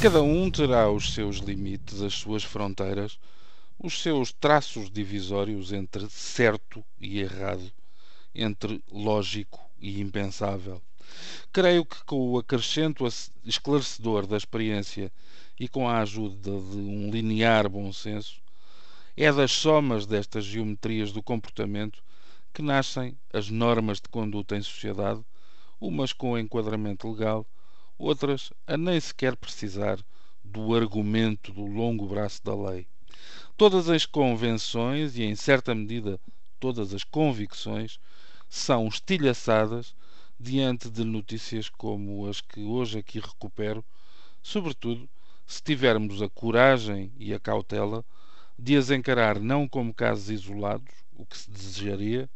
cada um terá os seus limites, as suas fronteiras, os seus traços divisórios entre certo e errado, entre lógico e impensável. Creio que com o acrescento esclarecedor da experiência e com a ajuda de um linear bom senso, é das somas destas geometrias do comportamento que nascem as normas de conduta em sociedade, umas com enquadramento legal, outras a nem sequer precisar do argumento do longo braço da lei. Todas as convenções e, em certa medida, todas as convicções são estilhaçadas diante de notícias como as que hoje aqui recupero, sobretudo se tivermos a coragem e a cautela de as encarar não como casos isolados, o que se desejaria,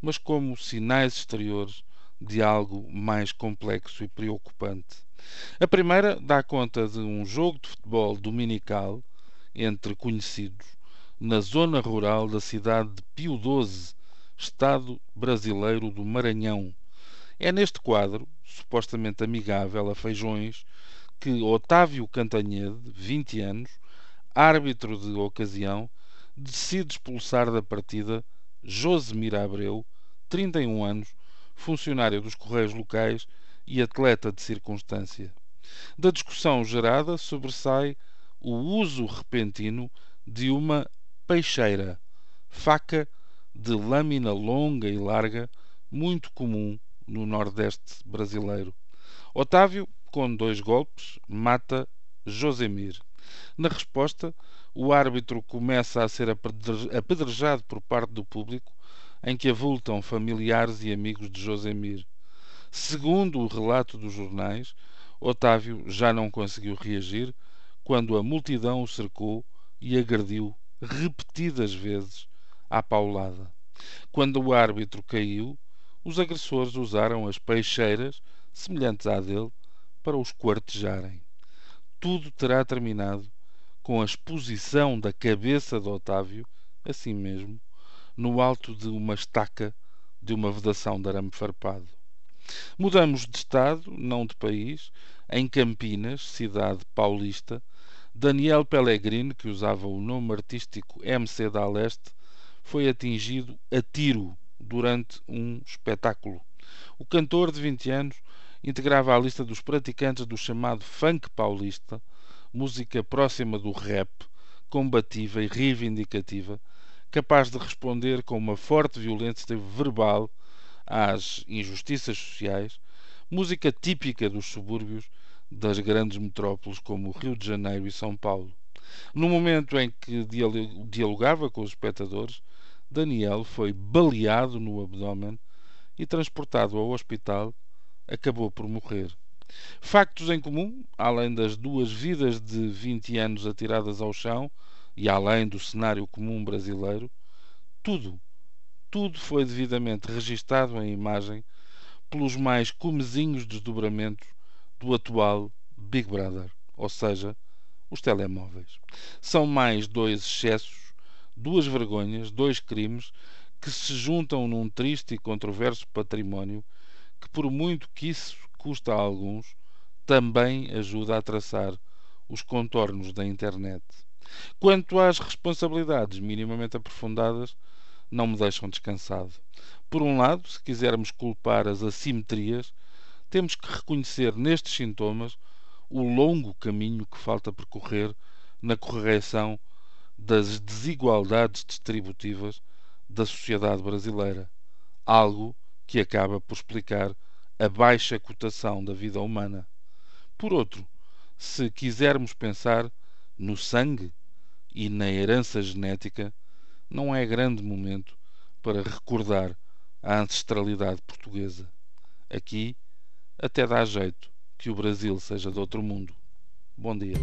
mas como sinais exteriores de algo mais complexo e preocupante. A primeira dá conta de um jogo de futebol dominical entre conhecidos na zona rural da cidade de Pio XII, Estado brasileiro do Maranhão. É neste quadro, supostamente amigável a feijões, que Otávio Cantanhede, 20 anos, árbitro de ocasião, decide expulsar da partida Josemir Abreu, 31 anos, funcionário dos Correios locais e atleta de circunstância. Da discussão gerada sobressai o uso repentino de uma peixeira, faca de lâmina longa e larga, muito comum no Nordeste brasileiro. Otávio, com dois golpes, mata Josemir. Na resposta, o árbitro começa a ser apedrejado por parte do público, em que avultam familiares e amigos de Josemir. Segundo o relato dos jornais, Otávio já não conseguiu reagir quando a multidão o cercou e agrediu repetidas vezes à paulada. Quando o árbitro caiu, os agressores usaram as peixeiras, semelhantes à dele, para os quartejarem. Tudo terá terminado com a exposição da cabeça de Otávio, assim mesmo, no alto de uma estaca de uma vedação de arame farpado. Mudamos de estado, não de país. Em Campinas, cidade paulista, Daniel Pellegrini, que usava o nome artístico MC da Leste, foi atingido a tiro durante um espetáculo. O cantor de 20 anos integrava a lista dos praticantes do chamado funk paulista, música próxima do rap, combativa e reivindicativa, capaz de responder com uma forte violência verbal às injustiças sociais, música típica dos subúrbios das grandes metrópoles como Rio de Janeiro e São Paulo. No momento em que dialogava com os espectadores, Daniel foi baleado no abdômen e transportado ao hospital, acabou por morrer. Factos em comum, além das duas vidas de 20 anos atiradas ao chão e além do cenário comum brasileiro, tudo, tudo foi devidamente registado em imagem pelos mais comezinhos desdobramentos do atual Big Brother, ou seja, os telemóveis. São mais dois excessos duas vergonhas, dois crimes que se juntam num triste e controverso património que, por muito que isso custa a alguns, também ajuda a traçar os contornos da internet. Quanto às responsabilidades minimamente aprofundadas, não me deixam descansado. Por um lado, se quisermos culpar as assimetrias, temos que reconhecer nestes sintomas o longo caminho que falta percorrer na correção das desigualdades distributivas da sociedade brasileira, algo que acaba por explicar a baixa cotação da vida humana. Por outro, se quisermos pensar no sangue e na herança genética, não é grande momento para recordar a ancestralidade portuguesa. Aqui até dá jeito que o Brasil seja de outro mundo. Bom dia.